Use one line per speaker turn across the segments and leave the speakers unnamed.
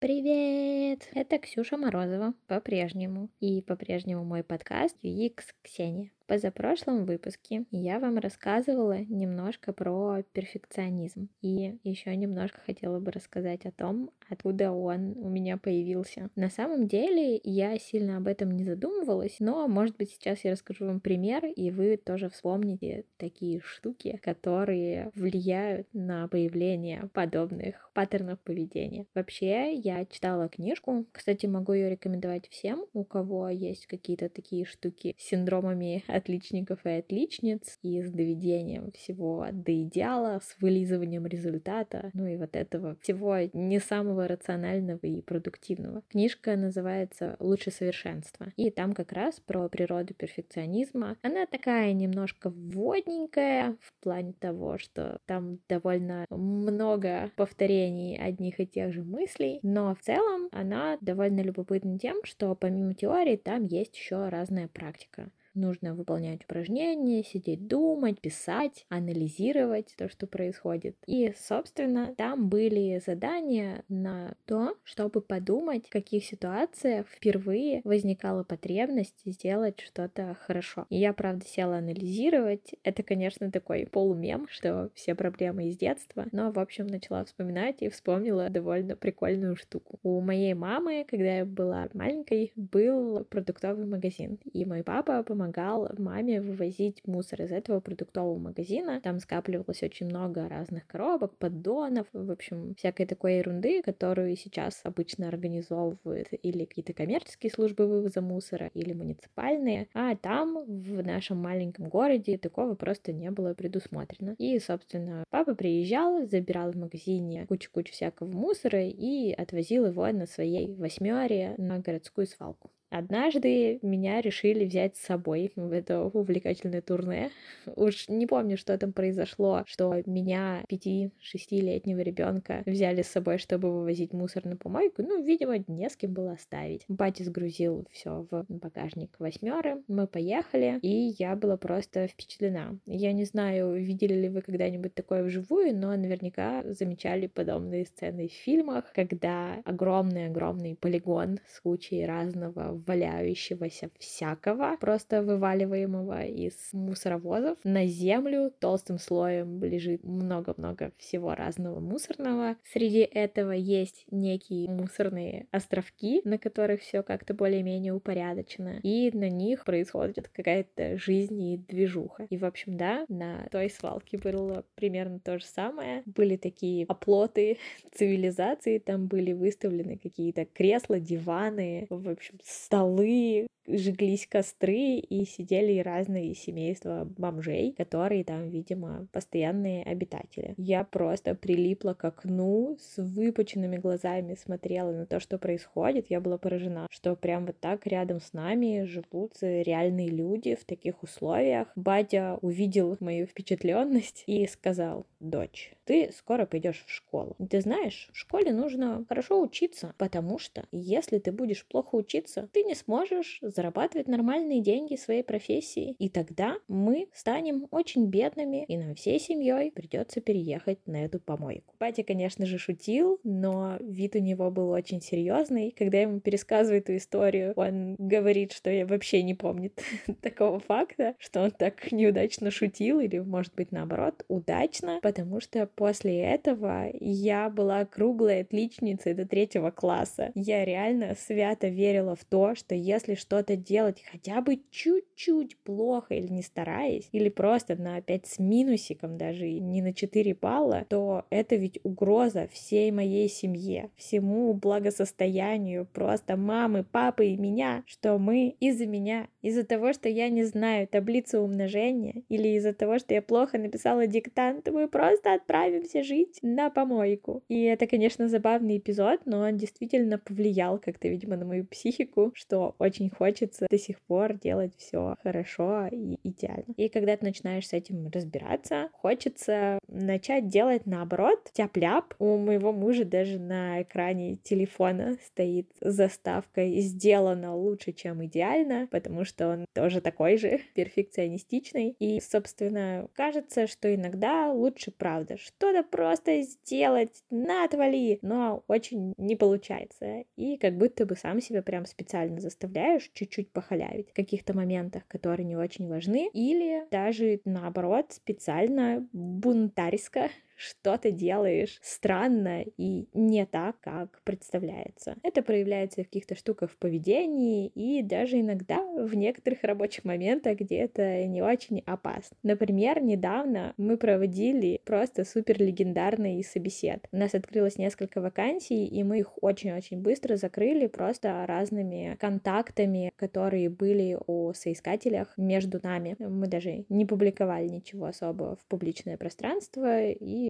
Привет! Это Ксюша Морозова по-прежнему. И по-прежнему мой подкаст UX Ксения. Позапрошлом выпуске я вам рассказывала немножко про перфекционизм. И еще немножко хотела бы рассказать о том, откуда он у меня появился. На самом деле я сильно об этом не задумывалась, но, может быть, сейчас я расскажу вам пример, и вы тоже вспомните такие штуки, которые влияют на появление подобных паттернов поведения. Вообще, я читала книжку, кстати, могу ее рекомендовать всем, у кого есть какие-то такие штуки с синдромами отличников и отличниц, и с доведением всего до идеала, с вылизыванием результата, ну и вот этого всего не самого рационального и продуктивного. Книжка называется «Лучше совершенства», и там как раз про природу перфекционизма. Она такая немножко вводненькая в плане того, что там довольно много повторений одних и тех же мыслей, но в целом она довольно любопытна тем, что помимо теории там есть еще разная практика. Нужно выполнять упражнения, сидеть думать, писать, анализировать то, что происходит. И, собственно, там были задания на то, чтобы подумать, в каких ситуациях впервые возникала потребность сделать что-то хорошо. И я, правда, села анализировать. Это, конечно, такой полумем, что все проблемы из детства, но, в общем, начала вспоминать и вспомнила довольно прикольную штуку. У моей мамы, когда я была маленькой, был продуктовый магазин, и мой папа помогал помогал маме вывозить мусор из этого продуктового магазина. Там скапливалось очень много разных коробок, поддонов, в общем, всякой такой ерунды, которую сейчас обычно организовывают или какие-то коммерческие службы вывоза мусора, или муниципальные. А там, в нашем маленьком городе, такого просто не было предусмотрено. И, собственно, папа приезжал, забирал в магазине кучу-кучу всякого мусора и отвозил его на своей восьмере на городскую свалку. Однажды меня решили взять с собой в это увлекательное турне. Уж не помню, что там произошло, что меня, пяти-шестилетнего ребенка, взяли с собой, чтобы вывозить мусор на помойку. Ну, видимо, не с кем было оставить. Батя сгрузил все в багажник восьмеры. Мы поехали, и я была просто впечатлена. Я не знаю, видели ли вы когда-нибудь такое вживую, но наверняка замечали подобные сцены в фильмах, когда огромный-огромный полигон с кучей разного валяющегося всякого, просто вываливаемого из мусоровозов. На землю толстым слоем лежит много-много всего разного мусорного. Среди этого есть некие мусорные островки, на которых все как-то более-менее упорядочено, и на них происходит какая-то жизнь и движуха. И, в общем, да, на той свалке было примерно то же самое. Были такие оплоты цивилизации, там были выставлены какие-то кресла, диваны, в общем, столы, жглись костры и сидели разные семейства бомжей, которые там, видимо, постоянные обитатели. Я просто прилипла к окну с выпученными глазами, смотрела на то, что происходит. Я была поражена, что прям вот так рядом с нами живут реальные люди в таких условиях. Батя увидел мою впечатленность и сказал, дочь, ты скоро пойдешь в школу. Ты знаешь, в школе нужно хорошо учиться, потому что если ты будешь плохо учиться, ты не сможешь зарабатывать нормальные деньги своей профессии. И тогда мы станем очень бедными, и нам всей семьей придется переехать на эту помойку. Батя, конечно же, шутил, но вид у него был очень серьезный. Когда я ему пересказываю эту историю, он говорит, что я вообще не помнит такого факта, что он так неудачно шутил, или, может быть, наоборот, удачно, потому что после этого я была круглой отличницей до третьего класса. Я реально свято верила в то, что если что-то делать хотя бы чуть-чуть плохо или не стараясь, или просто на 5 с минусиком даже, не на 4 балла, то это ведь угроза всей моей семье, всему благосостоянию просто мамы, папы и меня, что мы из-за меня, из-за того, что я не знаю таблицу умножения, или из-за того, что я плохо написала диктант, мы просто отправимся жить на помойку. И это, конечно, забавный эпизод, но он действительно повлиял как-то, видимо, на мою психику, что очень хочется до сих пор делать все хорошо и идеально. И когда ты начинаешь с этим разбираться, хочется начать делать наоборот, тяп-ляп. У моего мужа даже на экране телефона стоит заставка «Сделано лучше, чем идеально», потому что он тоже такой же перфекционистичный. И, собственно, кажется, что иногда лучше правда, что-то просто сделать, на, отвали, но очень не получается. И как будто бы сам себя прям специально заставляешь чуть-чуть похалявить в каких-то моментах, которые не очень важны, или даже наоборот специально бунтарьско что ты делаешь странно и не так, как представляется. Это проявляется в каких-то штуках в поведении и даже иногда в некоторых рабочих моментах, где это не очень опасно. Например, недавно мы проводили просто супер легендарный собесед. У нас открылось несколько вакансий, и мы их очень-очень быстро закрыли просто разными контактами, которые были у соискателях между нами. Мы даже не публиковали ничего особого в публичное пространство и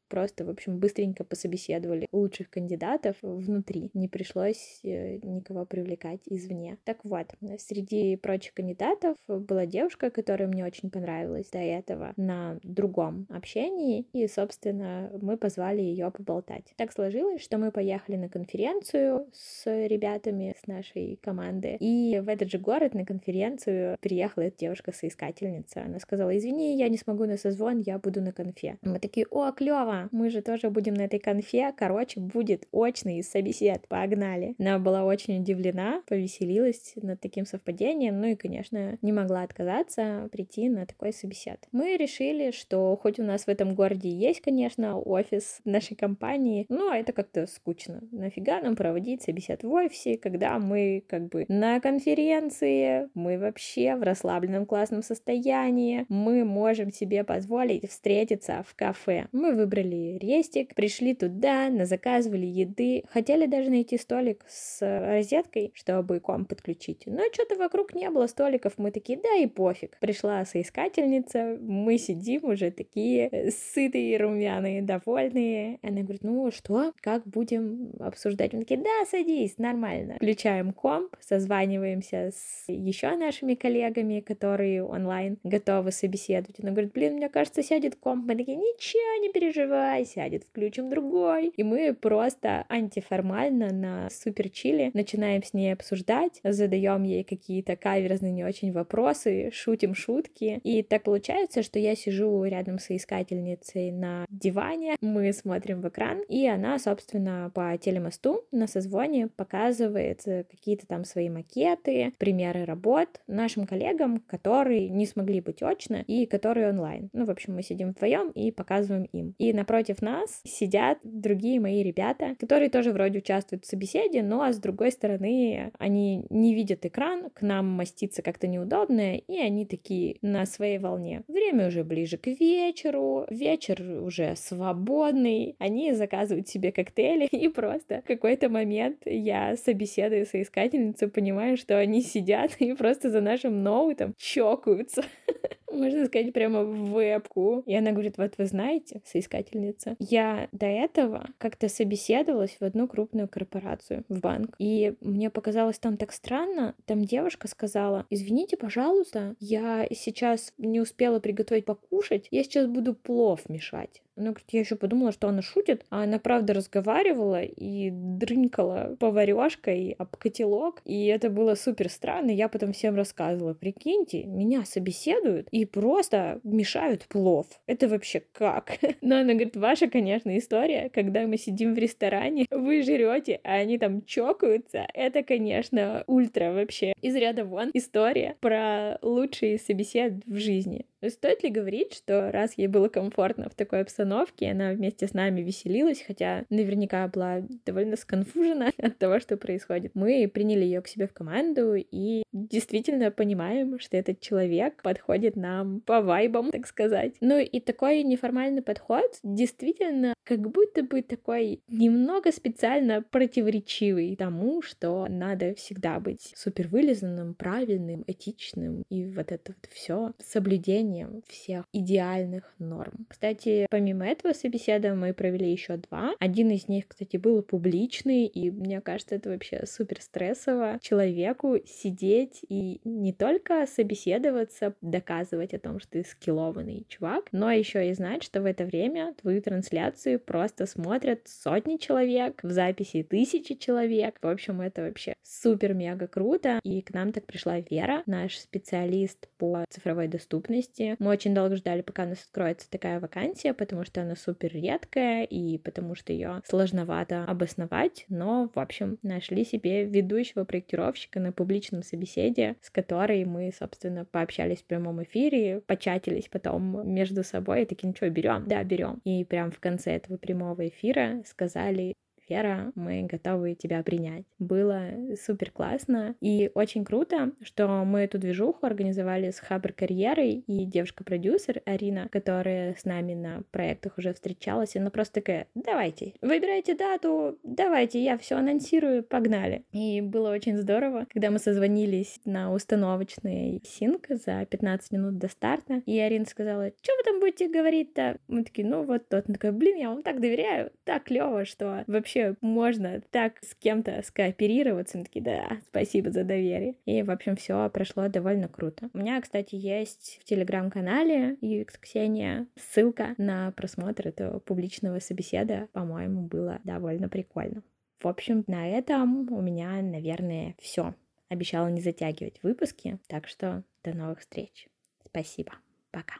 просто, в общем, быстренько пособеседовали лучших кандидатов внутри. Не пришлось э, никого привлекать извне. Так вот, среди прочих кандидатов была девушка, которая мне очень понравилась до этого на другом общении, и, собственно, мы позвали ее поболтать. Так сложилось, что мы поехали на конференцию с ребятами с нашей команды, и в этот же город на конференцию приехала эта девушка-соискательница. Она сказала, извини, я не смогу на созвон, я буду на конфе. Мы такие, о, клево, мы же тоже будем на этой конфе, короче, будет очный собесед, погнали. Она была очень удивлена, повеселилась над таким совпадением, ну и, конечно, не могла отказаться прийти на такой собесед. Мы решили, что хоть у нас в этом городе есть, конечно, офис нашей компании, но это как-то скучно. Нафига нам проводить собесед в офисе, когда мы как бы на конференции, мы вообще в расслабленном классном состоянии, мы можем себе позволить встретиться в кафе. Мы выбрали выбрали рестик, пришли туда, на заказывали еды, хотели даже найти столик с розеткой, чтобы комп подключить, но что-то вокруг не было столиков, мы такие, да и пофиг. Пришла соискательница, мы сидим уже такие э, сытые, румяные, довольные. Она говорит, ну что, как будем обсуждать? Мы такие, да, садись, нормально. Включаем комп, созваниваемся с еще нашими коллегами, которые онлайн готовы собеседовать. Она говорит, блин, мне кажется, сядет комп. Мы такие, ничего, не переживай, давай, сядет, включим другой. И мы просто антиформально на супер чили начинаем с ней обсуждать, задаем ей какие-то каверзные не очень вопросы, шутим шутки. И так получается, что я сижу рядом с искательницей на диване, мы смотрим в экран, и она, собственно, по телемосту на созвоне показывает какие-то там свои макеты, примеры работ нашим коллегам, которые не смогли быть очно и которые онлайн. Ну, в общем, мы сидим вдвоем и показываем им. И на напротив нас сидят другие мои ребята, которые тоже вроде участвуют в собеседе, но с другой стороны они не видят экран, к нам маститься как-то неудобно, и они такие на своей волне. Время уже ближе к вечеру, вечер уже свободный, они заказывают себе коктейли, и просто в какой-то момент я собеседую соискательницу, понимаю, что они сидят и просто за нашим ноутом чокаются. Можно сказать, прямо в вебку. И она говорит, вот вы знаете, соискательница. Я до этого как-то собеседовалась в одну крупную корпорацию, в банк. И мне показалось там так странно. Там девушка сказала, извините, пожалуйста, я сейчас не успела приготовить покушать, я сейчас буду плов мешать. Она говорит, я еще подумала, что она шутит, а она правда разговаривала и дрынкала поварешкой об котелок, и это было супер странно. Я потом всем рассказывала, прикиньте, меня собеседуют и просто мешают плов. Это вообще как? Но она говорит, ваша, конечно, история, когда мы сидим в ресторане, вы жрете, а они там чокаются, это, конечно, ультра вообще из ряда вон история про лучшие собесед в жизни. Стоит ли говорить, что раз ей было комфортно в такой обстановке, она вместе с нами веселилась, хотя наверняка была довольно сконфужена от того, что происходит. Мы приняли ее к себе в команду и действительно понимаем, что этот человек подходит нам по вайбам, так сказать. Ну и такой неформальный подход действительно как будто бы такой немного специально противоречивый тому, что надо всегда быть супер вылизанным, правильным, этичным и вот это вот все соблюдение соблюдением всех идеальных норм. Кстати, помимо этого собеседа мы провели еще два. Один из них, кстати, был публичный, и мне кажется, это вообще супер стрессово человеку сидеть и не только собеседоваться, доказывать о том, что ты скиллованный чувак, но еще и знать, что в это время твою трансляцию просто смотрят сотни человек, в записи тысячи человек. В общем, это вообще супер-мега круто. И к нам так пришла Вера, наш специалист по цифровой доступности, вакансии. Мы очень долго ждали, пока у нас откроется такая вакансия, потому что она супер редкая и потому что ее сложновато обосновать, но, в общем, нашли себе ведущего проектировщика на публичном собеседе, с которой мы, собственно, пообщались в прямом эфире, початились потом между собой и такие, ну что, берем? Да, берем. И прям в конце этого прямого эфира сказали, Вера, мы готовы тебя принять. Было супер классно и очень круто, что мы эту движуху организовали с Хабр Карьерой и девушка-продюсер Арина, которая с нами на проектах уже встречалась, она просто такая, давайте, выбирайте дату, давайте, я все анонсирую, погнали. И было очень здорово, когда мы созвонились на установочный синк за 15 минут до старта, и Арина сказала, что вы там будете говорить-то? Мы такие, ну вот тот. Он такой, блин, я вам так доверяю, так клево, что вообще вообще можно так с кем-то скооперироваться? Мы такие, да, спасибо за доверие. И, в общем, все прошло довольно круто. У меня, кстати, есть в телеграм-канале UX Ксения ссылка на просмотр этого публичного собеседа. По-моему, было довольно прикольно. В общем, на этом у меня, наверное, все. Обещала не затягивать выпуски, так что до новых встреч. Спасибо. Пока.